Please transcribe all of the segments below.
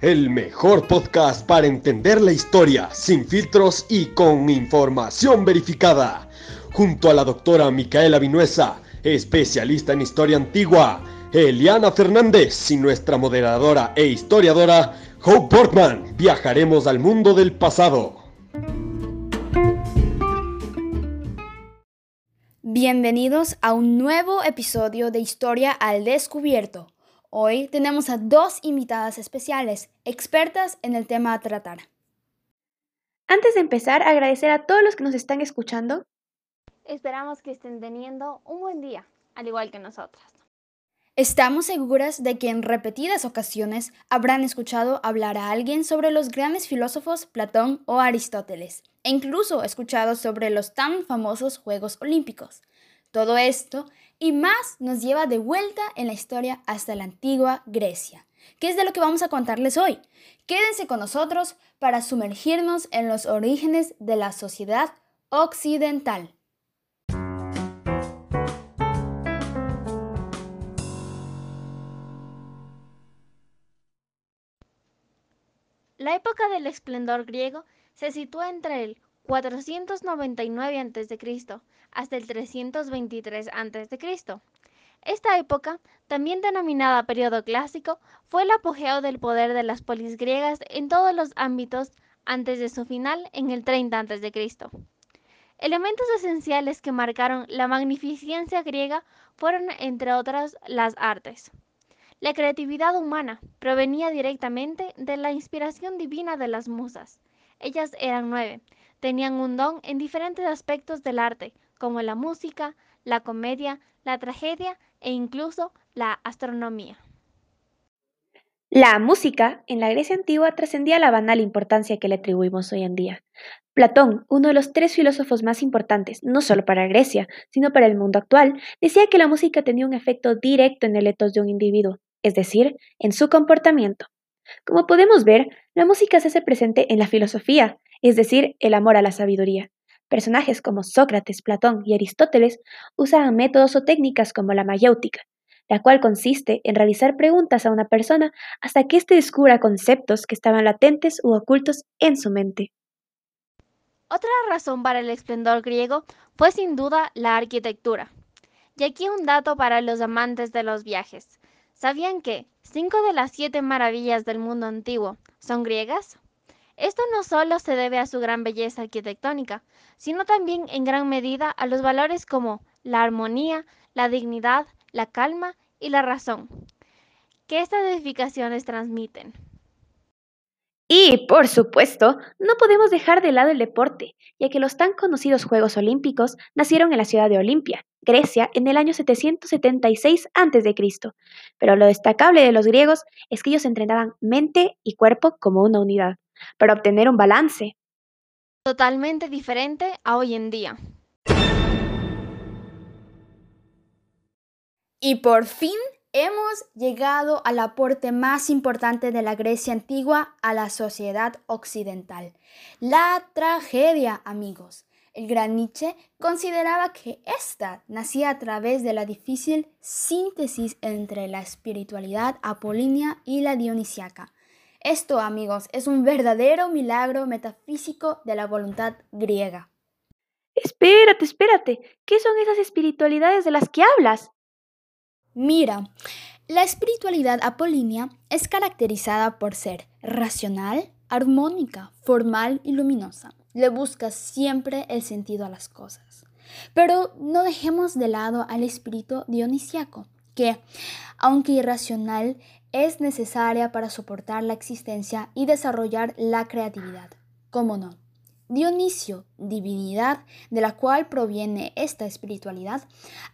el mejor podcast para entender la historia sin filtros y con información verificada. Junto a la doctora Micaela Vinuesa, especialista en historia antigua, Eliana Fernández y nuestra moderadora e historiadora, Hope Portman, viajaremos al mundo del pasado. Bienvenidos a un nuevo episodio de Historia al Descubierto. Hoy tenemos a dos invitadas especiales, expertas en el tema a tratar. Antes de empezar, agradecer a todos los que nos están escuchando. Esperamos que estén teniendo un buen día, al igual que nosotras. Estamos seguras de que en repetidas ocasiones habrán escuchado hablar a alguien sobre los grandes filósofos Platón o Aristóteles, e incluso escuchado sobre los tan famosos Juegos Olímpicos. Todo esto y más nos lleva de vuelta en la historia hasta la antigua Grecia, que es de lo que vamos a contarles hoy. Quédense con nosotros para sumergirnos en los orígenes de la sociedad occidental. La época del esplendor griego se sitúa entre el 499 a.C. hasta el 323 a.C. Esta época, también denominada periodo clásico, fue el apogeo del poder de las polis griegas en todos los ámbitos antes de su final en el 30 a.C. Elementos esenciales que marcaron la magnificencia griega fueron, entre otras, las artes. La creatividad humana provenía directamente de la inspiración divina de las musas. Ellas eran nueve, tenían un don en diferentes aspectos del arte, como la música, la comedia, la tragedia e incluso la astronomía. La música en la Grecia antigua trascendía la banal importancia que le atribuimos hoy en día. Platón, uno de los tres filósofos más importantes, no solo para Grecia, sino para el mundo actual, decía que la música tenía un efecto directo en el etos de un individuo, es decir, en su comportamiento. Como podemos ver, la música se hace presente en la filosofía, es decir, el amor a la sabiduría. Personajes como Sócrates, Platón y Aristóteles usaban métodos o técnicas como la mayéutica, la cual consiste en realizar preguntas a una persona hasta que éste descubra conceptos que estaban latentes u ocultos en su mente. Otra razón para el esplendor griego fue sin duda la arquitectura. Y aquí un dato para los amantes de los viajes. ¿Sabían que cinco de las siete maravillas del mundo antiguo son griegas? Esto no solo se debe a su gran belleza arquitectónica, sino también en gran medida a los valores como la armonía, la dignidad, la calma y la razón, que estas edificaciones transmiten. Y, por supuesto, no podemos dejar de lado el deporte, ya que los tan conocidos Juegos Olímpicos nacieron en la ciudad de Olimpia, Grecia, en el año 776 a.C. Pero lo destacable de los griegos es que ellos entrenaban mente y cuerpo como una unidad, para obtener un balance. Totalmente diferente a hoy en día. Y por fin Hemos llegado al aporte más importante de la Grecia antigua a la sociedad occidental, la tragedia, amigos. El gran Nietzsche consideraba que ésta nacía a través de la difícil síntesis entre la espiritualidad apolínea y la dionisiaca. Esto, amigos, es un verdadero milagro metafísico de la voluntad griega. Espérate, espérate. ¿Qué son esas espiritualidades de las que hablas? Mira, la espiritualidad apolínea es caracterizada por ser racional, armónica, formal y luminosa. Le busca siempre el sentido a las cosas. Pero no dejemos de lado al espíritu dionisiaco, que, aunque irracional, es necesaria para soportar la existencia y desarrollar la creatividad. ¿Cómo no? Dionisio, divinidad de la cual proviene esta espiritualidad,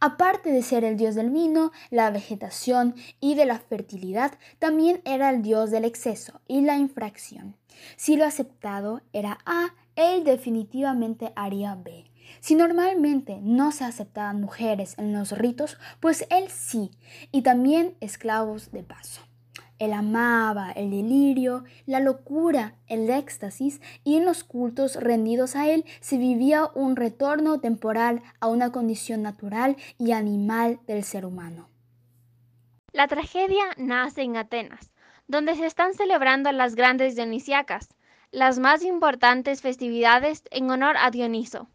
aparte de ser el dios del vino, la vegetación y de la fertilidad, también era el dios del exceso y la infracción. Si lo aceptado era A, él definitivamente haría B. Si normalmente no se aceptaban mujeres en los ritos, pues él sí, y también esclavos de paso. Él amaba el delirio, la locura, el éxtasis, y en los cultos rendidos a él se vivía un retorno temporal a una condición natural y animal del ser humano. La tragedia nace en Atenas, donde se están celebrando las grandes dionisíacas, las más importantes festividades en honor a Dioniso.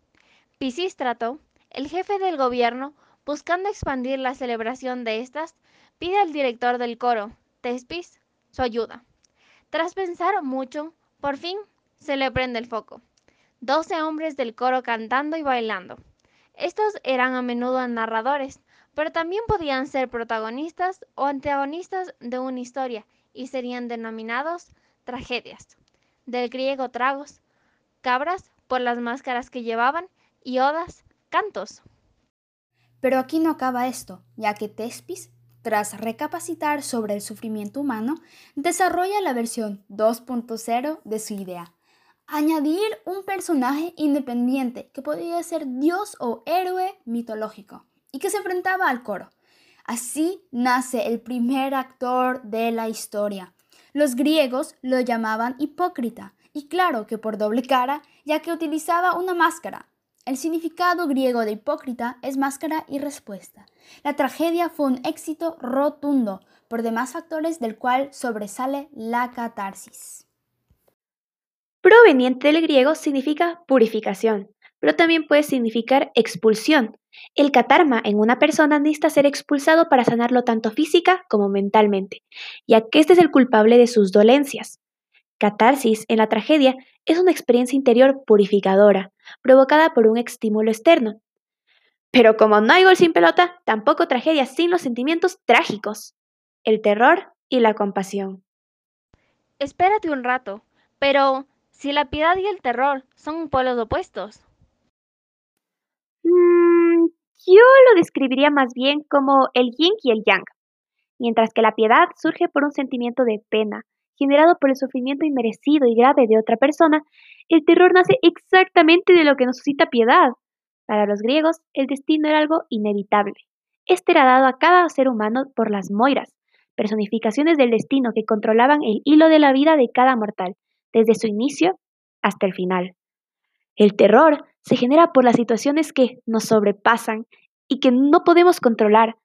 Pisístrato, el jefe del gobierno, buscando expandir la celebración de estas, pide al director del coro, Tespis, su ayuda. Tras pensar mucho, por fin se le prende el foco. Doce hombres del coro cantando y bailando. Estos eran a menudo narradores, pero también podían ser protagonistas o antagonistas de una historia y serían denominados tragedias. Del griego tragos, cabras por las máscaras que llevaban y odas, cantos. Pero aquí no acaba esto, ya que Tespis, tras recapacitar sobre el sufrimiento humano, desarrolla la versión 2.0 de su idea. Añadir un personaje independiente que podía ser dios o héroe mitológico y que se enfrentaba al coro. Así nace el primer actor de la historia. Los griegos lo llamaban hipócrita, y claro que por doble cara, ya que utilizaba una máscara. El significado griego de hipócrita es máscara y respuesta. La tragedia fue un éxito rotundo, por demás factores del cual sobresale la catarsis. Proveniente del griego significa purificación, pero también puede significar expulsión. El catarma en una persona necesita ser expulsado para sanarlo tanto física como mentalmente, ya que este es el culpable de sus dolencias. Catarsis en la tragedia es una experiencia interior purificadora, provocada por un estímulo externo. Pero como no hay gol sin pelota, tampoco tragedia sin los sentimientos trágicos, el terror y la compasión. Espérate un rato, pero si la piedad y el terror son polos opuestos. Mm, yo lo describiría más bien como el yin y el yang, mientras que la piedad surge por un sentimiento de pena, generado por el sufrimiento inmerecido y grave de otra persona, el terror nace exactamente de lo que nos suscita piedad. Para los griegos, el destino era algo inevitable. Este era dado a cada ser humano por las moiras, personificaciones del destino que controlaban el hilo de la vida de cada mortal, desde su inicio hasta el final. El terror se genera por las situaciones que nos sobrepasan y que no podemos controlar.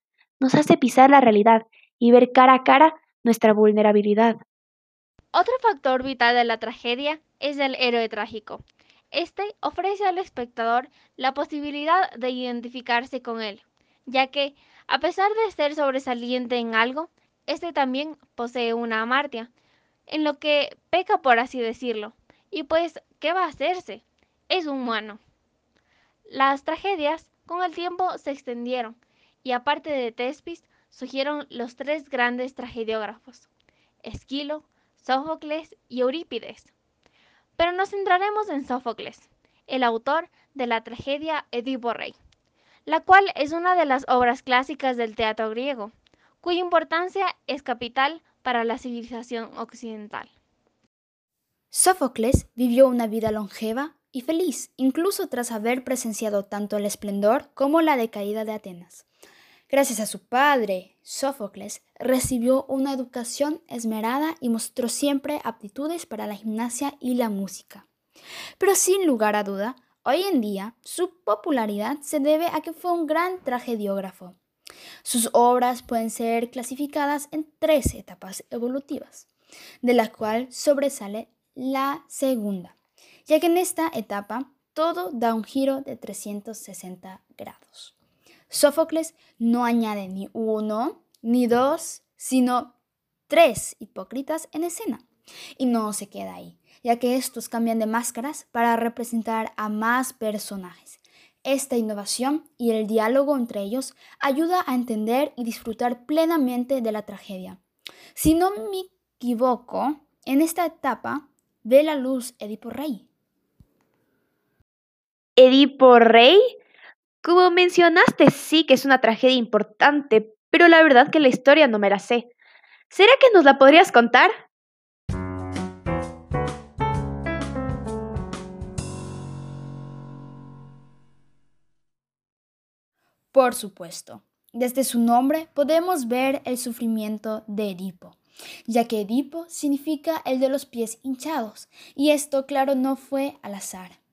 Nos hace pisar la realidad y ver cara a cara nuestra vulnerabilidad. Otro factor vital de la tragedia es el héroe trágico. Este ofrece al espectador la posibilidad de identificarse con él, ya que, a pesar de ser sobresaliente en algo, este también posee una amartia, en lo que peca por así decirlo. Y pues, ¿qué va a hacerse? Es humano. Las tragedias con el tiempo se extendieron y aparte de Tespis surgieron los tres grandes tragediógrafos, Esquilo, Sófocles y Eurípides. Pero nos centraremos en Sófocles, el autor de la tragedia Edipo Rey, la cual es una de las obras clásicas del teatro griego, cuya importancia es capital para la civilización occidental. Sófocles vivió una vida longeva y feliz, incluso tras haber presenciado tanto el esplendor como la decaída de Atenas. Gracias a su padre, Sófocles, recibió una educación esmerada y mostró siempre aptitudes para la gimnasia y la música. Pero sin lugar a duda, hoy en día su popularidad se debe a que fue un gran tragediógrafo. Sus obras pueden ser clasificadas en tres etapas evolutivas, de la cual sobresale la segunda, ya que en esta etapa todo da un giro de 360 grados. Sófocles no añade ni uno ni dos, sino tres hipócritas en escena. Y no se queda ahí, ya que estos cambian de máscaras para representar a más personajes. Esta innovación y el diálogo entre ellos ayuda a entender y disfrutar plenamente de la tragedia. Si no me equivoco, en esta etapa ve la luz Edipo Rey. ¿Edipo Rey? Como mencionaste, sí que es una tragedia importante, pero la verdad que la historia no me la sé. ¿Será que nos la podrías contar? Por supuesto. Desde su nombre podemos ver el sufrimiento de Edipo, ya que Edipo significa el de los pies hinchados, y esto claro no fue al azar.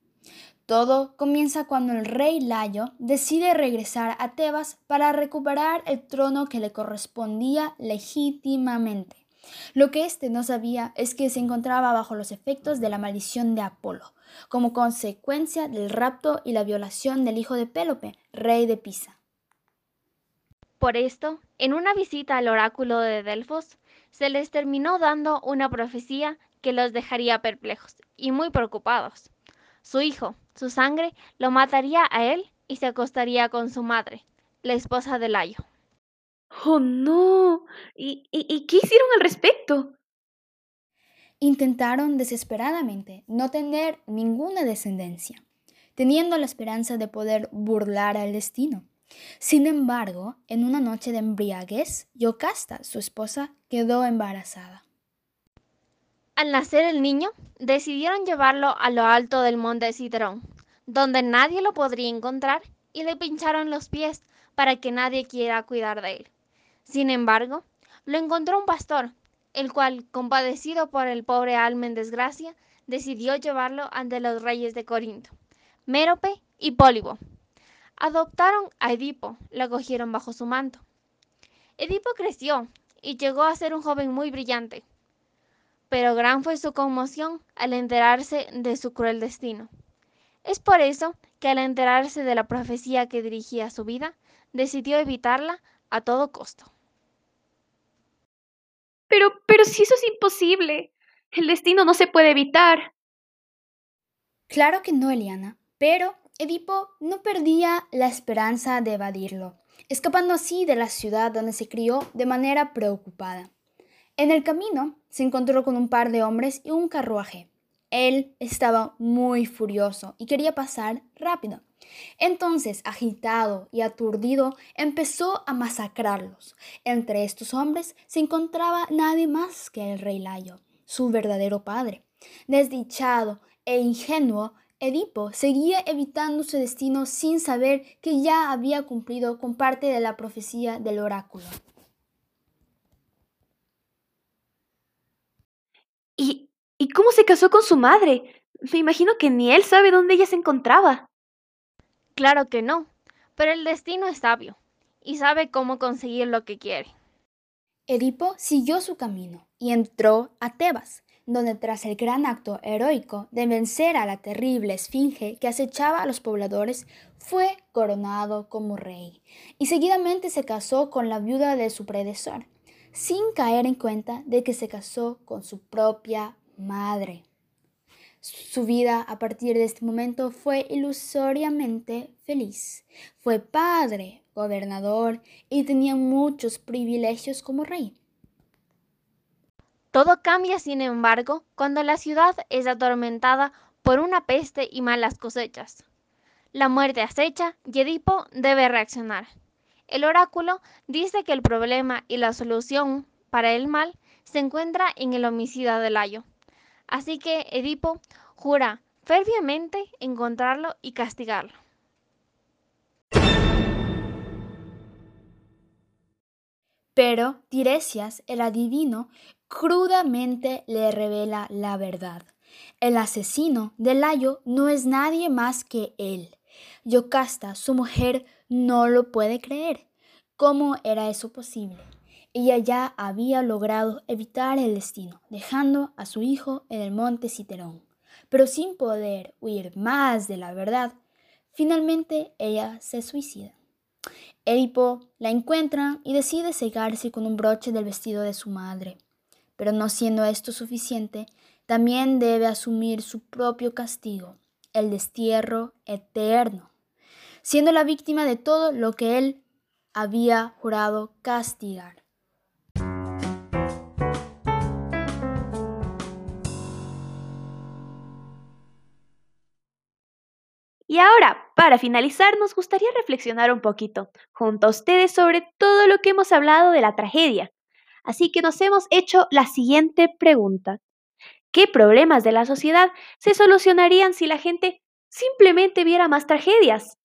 Todo comienza cuando el rey Layo decide regresar a Tebas para recuperar el trono que le correspondía legítimamente. Lo que éste no sabía es que se encontraba bajo los efectos de la maldición de Apolo, como consecuencia del rapto y la violación del hijo de Pélope, rey de Pisa. Por esto, en una visita al oráculo de Delfos, se les terminó dando una profecía que los dejaría perplejos y muy preocupados. Su hijo, su sangre, lo mataría a él y se acostaría con su madre, la esposa de Layo. ¡Oh, no! ¿Y, y, qué hicieron al respecto? Intentaron desesperadamente no tener ninguna descendencia, teniendo la esperanza de poder burlar al destino. Sin embargo, en una noche de embriaguez, Yocasta, su esposa, quedó embarazada. Al nacer el niño, decidieron llevarlo a lo alto del monte Citerón, donde nadie lo podría encontrar, y le pincharon los pies para que nadie quiera cuidar de él. Sin embargo, lo encontró un pastor, el cual, compadecido por el pobre alma en desgracia, decidió llevarlo ante los reyes de Corinto, Mérope y Pólibo. Adoptaron a Edipo, lo acogieron bajo su manto. Edipo creció y llegó a ser un joven muy brillante, pero gran fue su conmoción al enterarse de su cruel destino. Es por eso que al enterarse de la profecía que dirigía su vida, decidió evitarla a todo costo. Pero, pero si eso es imposible. El destino no se puede evitar. Claro que no, Eliana, pero Edipo no perdía la esperanza de evadirlo, escapando así de la ciudad donde se crió de manera preocupada. En el camino se encontró con un par de hombres y un carruaje. Él estaba muy furioso y quería pasar rápido. Entonces, agitado y aturdido, empezó a masacrarlos. Entre estos hombres se encontraba nadie más que el rey Layo, su verdadero padre. Desdichado e ingenuo, Edipo seguía evitando su destino sin saber que ya había cumplido con parte de la profecía del oráculo. ¿Y, ¿Y cómo se casó con su madre? Me imagino que ni él sabe dónde ella se encontraba. Claro que no, pero el destino es sabio y sabe cómo conseguir lo que quiere. Edipo siguió su camino y entró a Tebas, donde tras el gran acto heroico de vencer a la terrible esfinge que acechaba a los pobladores, fue coronado como rey, y seguidamente se casó con la viuda de su predecesor, sin caer en cuenta de que se casó con su propia madre. Su vida a partir de este momento fue ilusoriamente feliz. Fue padre, gobernador y tenía muchos privilegios como rey. Todo cambia, sin embargo, cuando la ciudad es atormentada por una peste y malas cosechas. La muerte acecha y Edipo debe reaccionar. El oráculo dice que el problema y la solución para el mal se encuentra en el homicida de Layo. Así que Edipo jura ferviamente encontrarlo y castigarlo. Pero Tiresias, el adivino, crudamente le revela la verdad. El asesino de Layo no es nadie más que él. Yocasta, su mujer, no lo puede creer. ¿Cómo era eso posible? Ella ya había logrado evitar el destino, dejando a su hijo en el monte Citerón. Pero sin poder huir más de la verdad, finalmente ella se suicida. Edipo la encuentra y decide cegarse con un broche del vestido de su madre. Pero no siendo esto suficiente, también debe asumir su propio castigo, el destierro eterno, siendo la víctima de todo lo que él había jurado castigar. Y ahora, para finalizar, nos gustaría reflexionar un poquito junto a ustedes sobre todo lo que hemos hablado de la tragedia. Así que nos hemos hecho la siguiente pregunta. ¿Qué problemas de la sociedad se solucionarían si la gente simplemente viera más tragedias?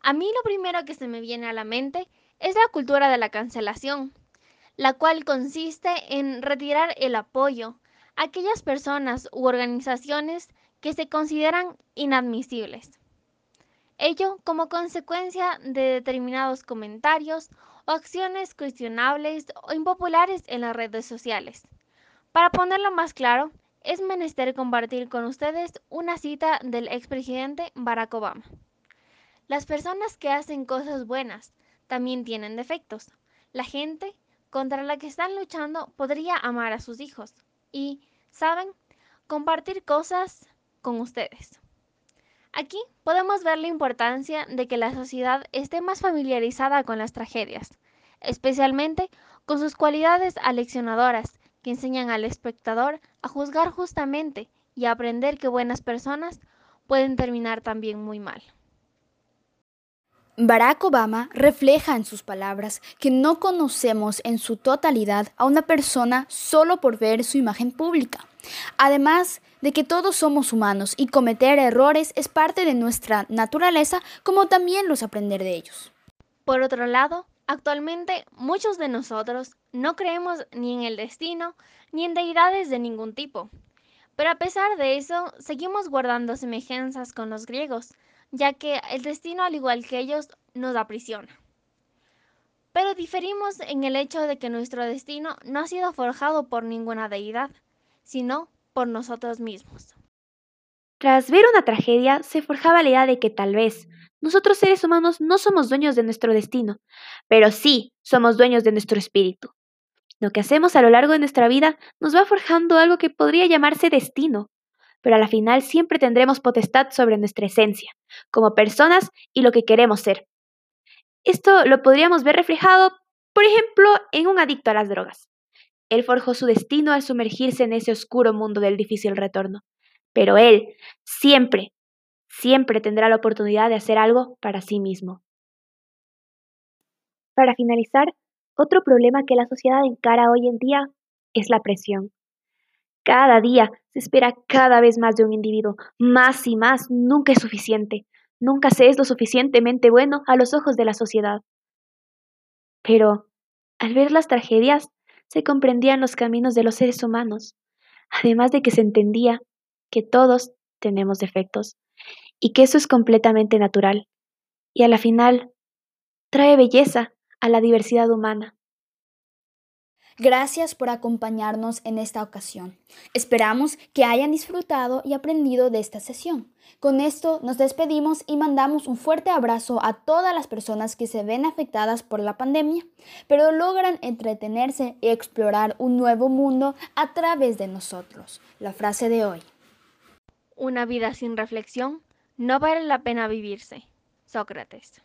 A mí lo primero que se me viene a la mente es la cultura de la cancelación, la cual consiste en retirar el apoyo a aquellas personas u organizaciones que se consideran inadmisibles. ello como consecuencia de determinados comentarios o acciones cuestionables o impopulares en las redes sociales. Para ponerlo más claro, es menester compartir con ustedes una cita del expresidente Barack Obama. Las personas que hacen cosas buenas también tienen defectos. La gente contra la que están luchando podría amar a sus hijos y, ¿saben?, compartir cosas con ustedes. Aquí podemos ver la importancia de que la sociedad esté más familiarizada con las tragedias, especialmente con sus cualidades aleccionadoras que enseñan al espectador a juzgar justamente y a aprender que buenas personas pueden terminar también muy mal. Barack Obama refleja en sus palabras que no conocemos en su totalidad a una persona solo por ver su imagen pública. Además de que todos somos humanos y cometer errores es parte de nuestra naturaleza, como también los aprender de ellos. Por otro lado, actualmente muchos de nosotros no creemos ni en el destino ni en deidades de ningún tipo. Pero a pesar de eso, seguimos guardando semejanzas con los griegos, ya que el destino, al igual que ellos, nos aprisiona. Pero diferimos en el hecho de que nuestro destino no ha sido forjado por ninguna deidad, sino por nosotros mismos. Tras ver una tragedia, se forjaba la idea de que tal vez nosotros seres humanos no somos dueños de nuestro destino, pero sí somos dueños de nuestro espíritu. Lo que hacemos a lo largo de nuestra vida nos va forjando algo que podría llamarse destino, pero a la final siempre tendremos potestad sobre nuestra esencia, como personas y lo que queremos ser. Esto lo podríamos ver reflejado, por ejemplo, en un adicto a las drogas. Él forjó su destino al sumergirse en ese oscuro mundo del difícil retorno. Pero él siempre, siempre tendrá la oportunidad de hacer algo para sí mismo. Para finalizar, otro problema que la sociedad encara hoy en día es la presión. Cada día se espera cada vez más de un individuo, más y más, nunca es suficiente, nunca se es lo suficientemente bueno a los ojos de la sociedad. Pero, al ver las tragedias, se comprendían los caminos de los seres humanos, además de que se entendía que todos tenemos defectos y que eso es completamente natural y a la final trae belleza a la diversidad humana. Gracias por acompañarnos en esta ocasión. Esperamos que hayan disfrutado y aprendido de esta sesión. Con esto nos despedimos y mandamos un fuerte abrazo a todas las personas que se ven afectadas por la pandemia, pero logran entretenerse y explorar un nuevo mundo a través de nosotros. La frase de hoy. Una vida sin reflexión no vale la pena vivirse. Sócrates.